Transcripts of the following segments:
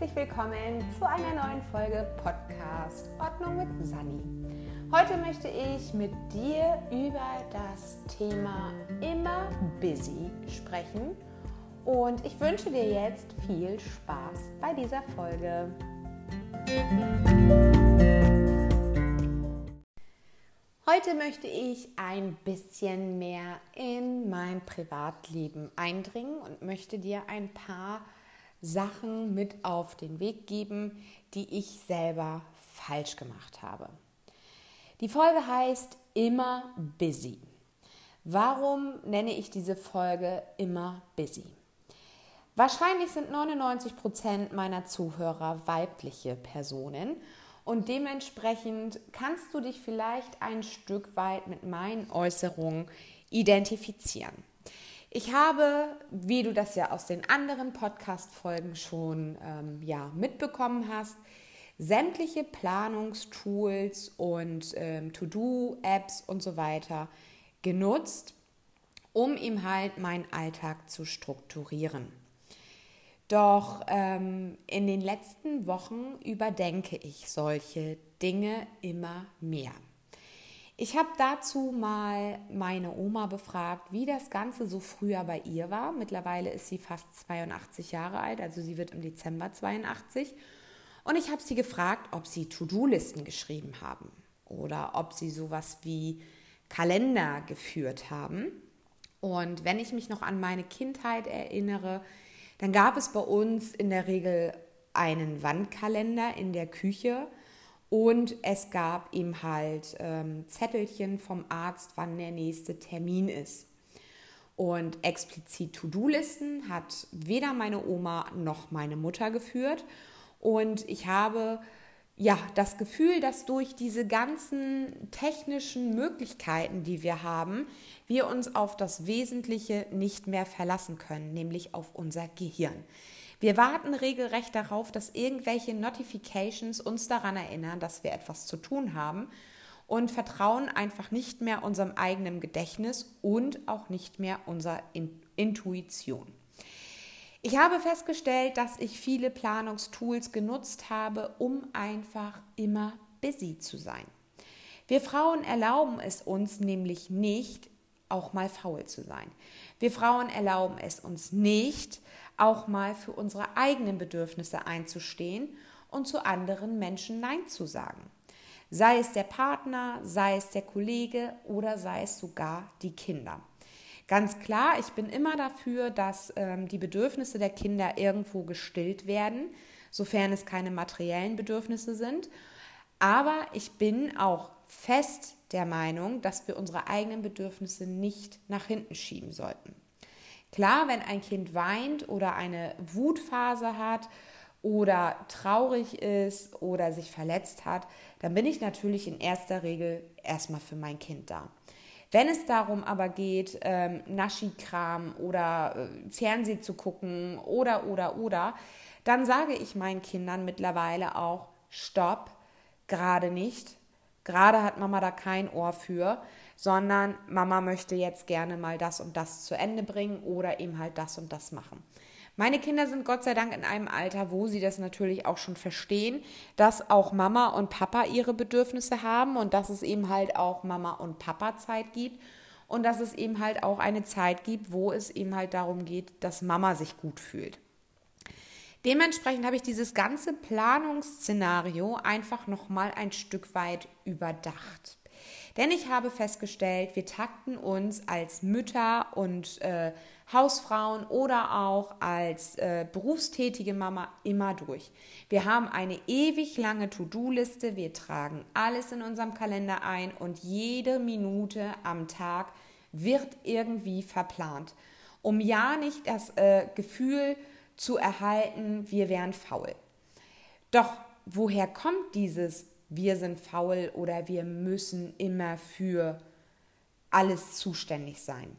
herzlich willkommen zu einer neuen Folge Podcast Ordnung mit Sani. Heute möchte ich mit dir über das Thema immer busy sprechen und ich wünsche dir jetzt viel Spaß bei dieser Folge. Heute möchte ich ein bisschen mehr in mein Privatleben eindringen und möchte dir ein paar Sachen mit auf den Weg geben, die ich selber falsch gemacht habe. Die Folge heißt immer busy. Warum nenne ich diese Folge immer busy? Wahrscheinlich sind 99 Prozent meiner Zuhörer weibliche Personen und dementsprechend kannst du dich vielleicht ein Stück weit mit meinen Äußerungen identifizieren. Ich habe, wie du das ja aus den anderen Podcast-Folgen schon ähm, ja, mitbekommen hast, sämtliche Planungstools und ähm, To-Do-Apps und so weiter genutzt, um ihm halt meinen Alltag zu strukturieren. Doch ähm, in den letzten Wochen überdenke ich solche Dinge immer mehr. Ich habe dazu mal meine Oma befragt, wie das Ganze so früher bei ihr war. Mittlerweile ist sie fast 82 Jahre alt, also sie wird im Dezember 82. Und ich habe sie gefragt, ob sie To-Do-Listen geschrieben haben oder ob sie sowas wie Kalender geführt haben. Und wenn ich mich noch an meine Kindheit erinnere, dann gab es bei uns in der Regel einen Wandkalender in der Küche und es gab ihm halt ähm, Zettelchen vom Arzt, wann der nächste Termin ist. Und explizit To-Do-Listen hat weder meine Oma noch meine Mutter geführt. Und ich habe ja das Gefühl, dass durch diese ganzen technischen Möglichkeiten, die wir haben, wir uns auf das Wesentliche nicht mehr verlassen können, nämlich auf unser Gehirn. Wir warten regelrecht darauf, dass irgendwelche Notifications uns daran erinnern, dass wir etwas zu tun haben und vertrauen einfach nicht mehr unserem eigenen Gedächtnis und auch nicht mehr unserer Intuition. Ich habe festgestellt, dass ich viele Planungstools genutzt habe, um einfach immer busy zu sein. Wir Frauen erlauben es uns nämlich nicht, auch mal faul zu sein. Wir Frauen erlauben es uns nicht, auch mal für unsere eigenen Bedürfnisse einzustehen und zu anderen Menschen Nein zu sagen. Sei es der Partner, sei es der Kollege oder sei es sogar die Kinder. Ganz klar, ich bin immer dafür, dass ähm, die Bedürfnisse der Kinder irgendwo gestillt werden, sofern es keine materiellen Bedürfnisse sind. Aber ich bin auch fest der Meinung, dass wir unsere eigenen Bedürfnisse nicht nach hinten schieben sollten. Klar, wenn ein Kind weint oder eine Wutphase hat oder traurig ist oder sich verletzt hat, dann bin ich natürlich in erster Regel erstmal für mein Kind da. Wenn es darum aber geht, ähm, Naschi-Kram oder äh, Fernsehen zu gucken oder, oder, oder, dann sage ich meinen Kindern mittlerweile auch, stopp, gerade nicht. Gerade hat Mama da kein Ohr für sondern Mama möchte jetzt gerne mal das und das zu Ende bringen oder eben halt das und das machen. Meine Kinder sind Gott sei Dank in einem Alter, wo sie das natürlich auch schon verstehen, dass auch Mama und Papa ihre Bedürfnisse haben und dass es eben halt auch Mama und Papa Zeit gibt und dass es eben halt auch eine Zeit gibt, wo es eben halt darum geht, dass Mama sich gut fühlt. Dementsprechend habe ich dieses ganze Planungsszenario einfach noch mal ein Stück weit überdacht. Denn ich habe festgestellt, wir takten uns als Mütter und äh, Hausfrauen oder auch als äh, berufstätige Mama immer durch. Wir haben eine ewig lange To-Do-Liste, wir tragen alles in unserem Kalender ein und jede Minute am Tag wird irgendwie verplant, um ja nicht das äh, Gefühl zu erhalten, wir wären faul. Doch woher kommt dieses wir sind faul oder wir müssen immer für alles zuständig sein.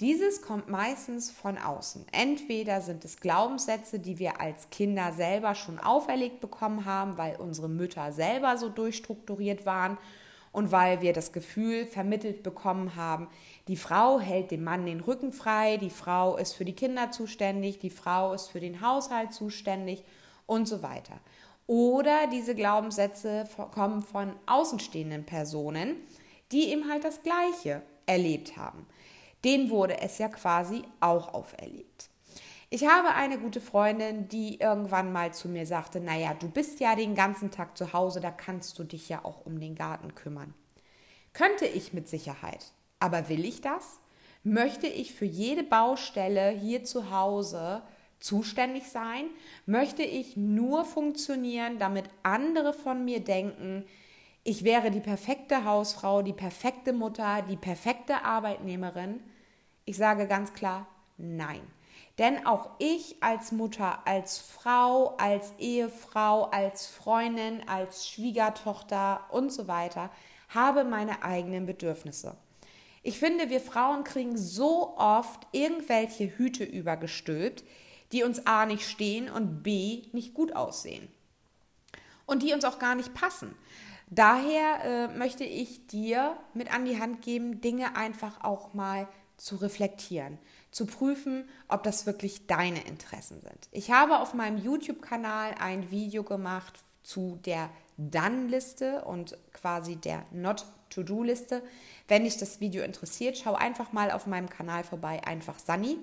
Dieses kommt meistens von außen. Entweder sind es Glaubenssätze, die wir als Kinder selber schon auferlegt bekommen haben, weil unsere Mütter selber so durchstrukturiert waren und weil wir das Gefühl vermittelt bekommen haben, die Frau hält dem Mann den Rücken frei, die Frau ist für die Kinder zuständig, die Frau ist für den Haushalt zuständig und so weiter. Oder diese Glaubenssätze kommen von außenstehenden Personen, die eben halt das Gleiche erlebt haben. Denen wurde es ja quasi auch auferlegt. Ich habe eine gute Freundin, die irgendwann mal zu mir sagte, naja, du bist ja den ganzen Tag zu Hause, da kannst du dich ja auch um den Garten kümmern. Könnte ich mit Sicherheit. Aber will ich das? Möchte ich für jede Baustelle hier zu Hause zuständig sein? Möchte ich nur funktionieren, damit andere von mir denken, ich wäre die perfekte Hausfrau, die perfekte Mutter, die perfekte Arbeitnehmerin? Ich sage ganz klar, nein. Denn auch ich als Mutter, als Frau, als Ehefrau, als Freundin, als Schwiegertochter und so weiter habe meine eigenen Bedürfnisse. Ich finde, wir Frauen kriegen so oft irgendwelche Hüte übergestülpt, die uns A nicht stehen und B nicht gut aussehen. Und die uns auch gar nicht passen. Daher äh, möchte ich dir mit an die Hand geben, Dinge einfach auch mal zu reflektieren, zu prüfen, ob das wirklich deine Interessen sind. Ich habe auf meinem YouTube-Kanal ein Video gemacht zu der Dann-Liste und quasi der Not-To-Do-Liste. Wenn dich das Video interessiert, schau einfach mal auf meinem Kanal vorbei, einfach Sunny.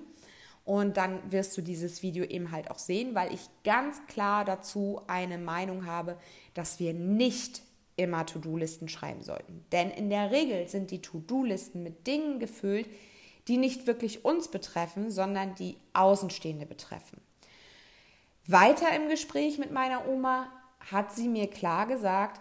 Und dann wirst du dieses Video eben halt auch sehen, weil ich ganz klar dazu eine Meinung habe, dass wir nicht immer To-Do-Listen schreiben sollten. Denn in der Regel sind die To-Do-Listen mit Dingen gefüllt, die nicht wirklich uns betreffen, sondern die Außenstehende betreffen. Weiter im Gespräch mit meiner Oma hat sie mir klar gesagt,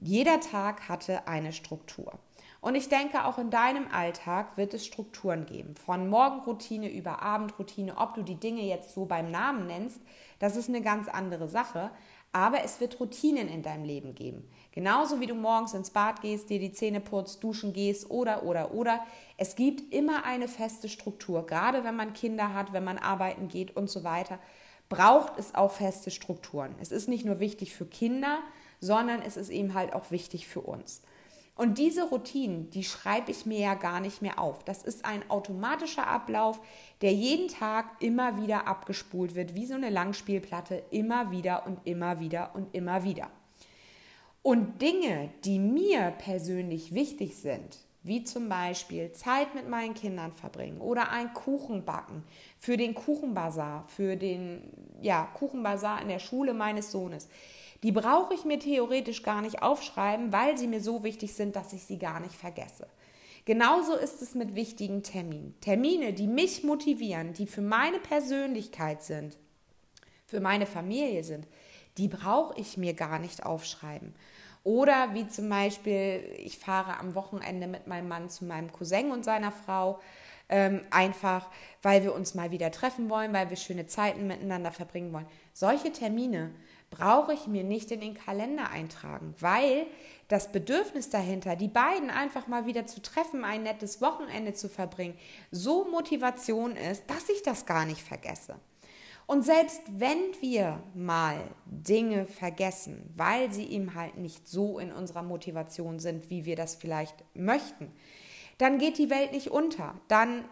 jeder Tag hatte eine Struktur. Und ich denke, auch in deinem Alltag wird es Strukturen geben. Von Morgenroutine über Abendroutine, ob du die Dinge jetzt so beim Namen nennst, das ist eine ganz andere Sache. Aber es wird Routinen in deinem Leben geben. Genauso wie du morgens ins Bad gehst, dir die Zähne putzt, duschen gehst oder, oder, oder. Es gibt immer eine feste Struktur. Gerade wenn man Kinder hat, wenn man arbeiten geht und so weiter, braucht es auch feste Strukturen. Es ist nicht nur wichtig für Kinder, sondern es ist eben halt auch wichtig für uns. Und diese Routinen, die schreibe ich mir ja gar nicht mehr auf. Das ist ein automatischer Ablauf, der jeden Tag immer wieder abgespult wird, wie so eine Langspielplatte, immer wieder und immer wieder und immer wieder. Und Dinge, die mir persönlich wichtig sind, wie zum Beispiel Zeit mit meinen Kindern verbringen oder ein Kuchen backen für den Kuchenbazar, für den ja, Kuchenbazar in der Schule meines Sohnes, die brauche ich mir theoretisch gar nicht aufschreiben, weil sie mir so wichtig sind, dass ich sie gar nicht vergesse. Genauso ist es mit wichtigen Terminen. Termine, die mich motivieren, die für meine Persönlichkeit sind, für meine Familie sind, die brauche ich mir gar nicht aufschreiben. Oder wie zum Beispiel, ich fahre am Wochenende mit meinem Mann zu meinem Cousin und seiner Frau, ähm, einfach weil wir uns mal wieder treffen wollen, weil wir schöne Zeiten miteinander verbringen wollen. Solche Termine brauche ich mir nicht in den Kalender eintragen, weil das Bedürfnis dahinter, die beiden einfach mal wieder zu treffen, ein nettes Wochenende zu verbringen, so Motivation ist, dass ich das gar nicht vergesse. Und selbst wenn wir mal Dinge vergessen, weil sie eben halt nicht so in unserer Motivation sind, wie wir das vielleicht möchten, dann geht die Welt nicht unter. Dann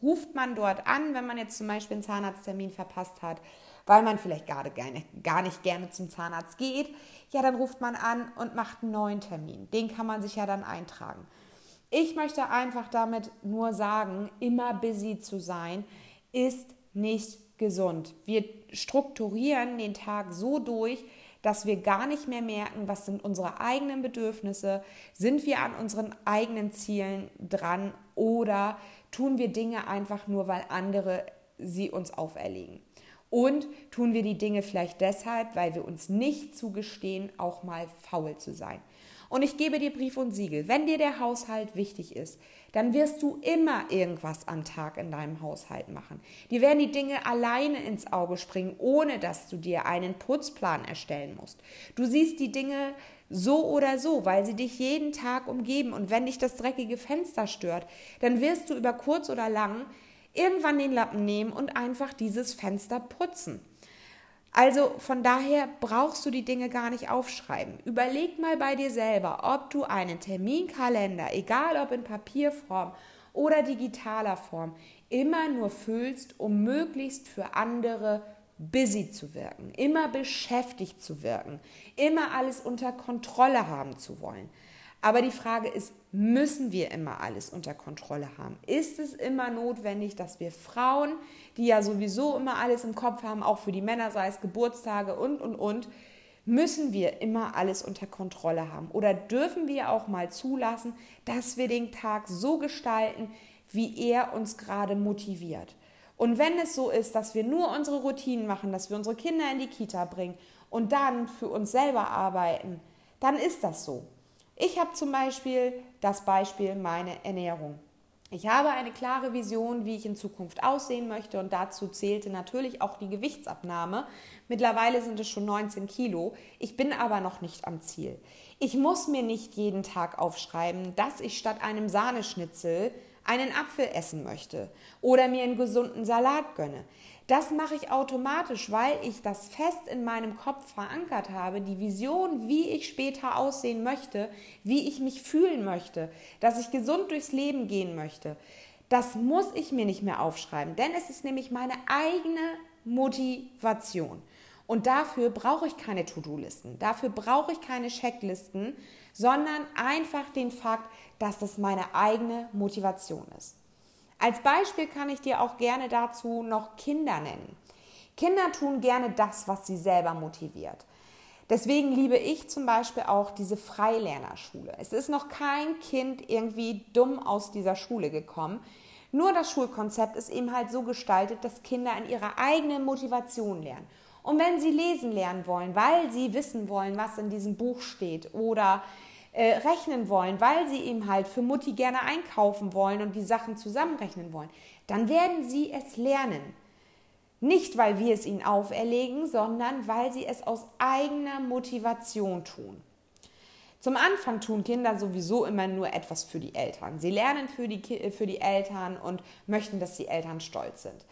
ruft man dort an, wenn man jetzt zum Beispiel einen Zahnarzttermin verpasst hat weil man vielleicht gerade gerne, gar nicht gerne zum Zahnarzt geht, ja, dann ruft man an und macht einen neuen Termin. Den kann man sich ja dann eintragen. Ich möchte einfach damit nur sagen, immer busy zu sein, ist nicht gesund. Wir strukturieren den Tag so durch, dass wir gar nicht mehr merken, was sind unsere eigenen Bedürfnisse, sind wir an unseren eigenen Zielen dran oder tun wir Dinge einfach nur, weil andere sie uns auferlegen. Und tun wir die Dinge vielleicht deshalb, weil wir uns nicht zugestehen, auch mal faul zu sein. Und ich gebe dir Brief und Siegel, wenn dir der Haushalt wichtig ist, dann wirst du immer irgendwas am Tag in deinem Haushalt machen. Dir werden die Dinge alleine ins Auge springen, ohne dass du dir einen Putzplan erstellen musst. Du siehst die Dinge so oder so, weil sie dich jeden Tag umgeben. Und wenn dich das dreckige Fenster stört, dann wirst du über kurz oder lang irgendwann den Lappen nehmen und einfach dieses Fenster putzen. Also von daher brauchst du die Dinge gar nicht aufschreiben. Überleg mal bei dir selber, ob du einen Terminkalender, egal ob in Papierform oder digitaler Form, immer nur füllst, um möglichst für andere busy zu wirken, immer beschäftigt zu wirken, immer alles unter Kontrolle haben zu wollen. Aber die Frage ist, müssen wir immer alles unter Kontrolle haben? Ist es immer notwendig, dass wir Frauen, die ja sowieso immer alles im Kopf haben, auch für die Männer, sei es Geburtstage und, und, und, müssen wir immer alles unter Kontrolle haben? Oder dürfen wir auch mal zulassen, dass wir den Tag so gestalten, wie er uns gerade motiviert? Und wenn es so ist, dass wir nur unsere Routinen machen, dass wir unsere Kinder in die Kita bringen und dann für uns selber arbeiten, dann ist das so. Ich habe zum Beispiel das Beispiel meine Ernährung. Ich habe eine klare Vision, wie ich in Zukunft aussehen möchte und dazu zählte natürlich auch die Gewichtsabnahme. Mittlerweile sind es schon 19 Kilo. Ich bin aber noch nicht am Ziel. Ich muss mir nicht jeden Tag aufschreiben, dass ich statt einem Sahneschnitzel einen Apfel essen möchte oder mir einen gesunden Salat gönne. Das mache ich automatisch, weil ich das fest in meinem Kopf verankert habe, die Vision, wie ich später aussehen möchte, wie ich mich fühlen möchte, dass ich gesund durchs Leben gehen möchte. Das muss ich mir nicht mehr aufschreiben, denn es ist nämlich meine eigene Motivation. Und dafür brauche ich keine To-Do-Listen, dafür brauche ich keine Checklisten, sondern einfach den Fakt, dass das meine eigene Motivation ist. Als Beispiel kann ich dir auch gerne dazu noch Kinder nennen. Kinder tun gerne das, was sie selber motiviert. Deswegen liebe ich zum Beispiel auch diese Freilernerschule. Es ist noch kein Kind irgendwie dumm aus dieser Schule gekommen. Nur das Schulkonzept ist eben halt so gestaltet, dass Kinder in ihrer eigenen Motivation lernen. Und wenn sie lesen lernen wollen, weil sie wissen wollen, was in diesem Buch steht oder äh, rechnen wollen, weil sie eben halt für Mutti gerne einkaufen wollen und die Sachen zusammenrechnen wollen, dann werden sie es lernen. Nicht, weil wir es ihnen auferlegen, sondern weil sie es aus eigener Motivation tun. Zum Anfang tun Kinder sowieso immer nur etwas für die Eltern. Sie lernen für die, für die Eltern und möchten, dass die Eltern stolz sind.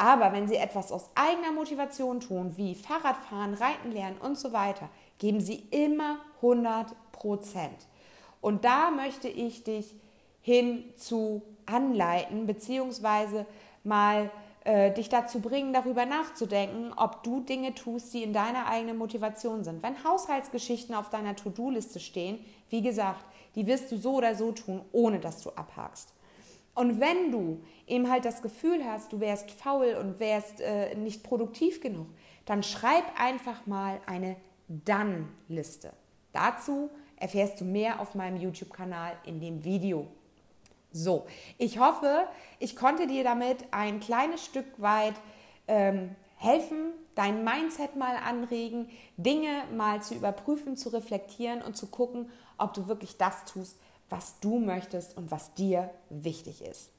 Aber wenn sie etwas aus eigener Motivation tun, wie Fahrradfahren, Reiten lernen und so weiter, geben sie immer 100 Prozent. Und da möchte ich dich hinzu anleiten, beziehungsweise mal äh, dich dazu bringen, darüber nachzudenken, ob du Dinge tust, die in deiner eigenen Motivation sind. Wenn Haushaltsgeschichten auf deiner To-Do-Liste stehen, wie gesagt, die wirst du so oder so tun, ohne dass du abhakst. Und wenn du eben halt das Gefühl hast, du wärst faul und wärst äh, nicht produktiv genug, dann schreib einfach mal eine Dann-Liste. Dazu erfährst du mehr auf meinem YouTube-Kanal in dem Video. So, ich hoffe, ich konnte dir damit ein kleines Stück weit ähm, helfen, dein Mindset mal anregen, Dinge mal zu überprüfen, zu reflektieren und zu gucken, ob du wirklich das tust, was du möchtest und was dir wichtig ist.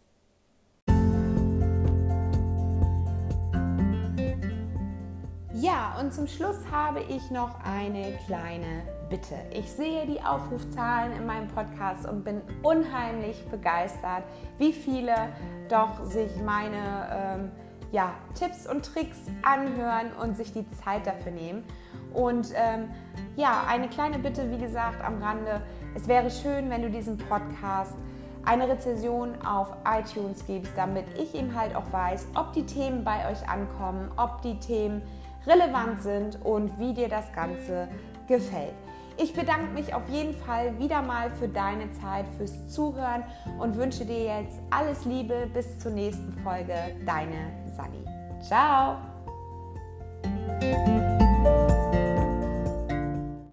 Ja, und zum Schluss habe ich noch eine kleine Bitte. Ich sehe die Aufrufzahlen in meinem Podcast und bin unheimlich begeistert, wie viele doch sich meine ähm, ja, Tipps und Tricks anhören und sich die Zeit dafür nehmen. Und ähm, ja, eine kleine Bitte, wie gesagt, am Rande. Es wäre schön, wenn du diesen Podcast eine Rezession auf iTunes gibst, damit ich eben halt auch weiß, ob die Themen bei euch ankommen, ob die Themen relevant sind und wie dir das Ganze gefällt. Ich bedanke mich auf jeden Fall wieder mal für deine Zeit, fürs Zuhören und wünsche dir jetzt alles Liebe. Bis zur nächsten Folge. Deine Sani. Ciao.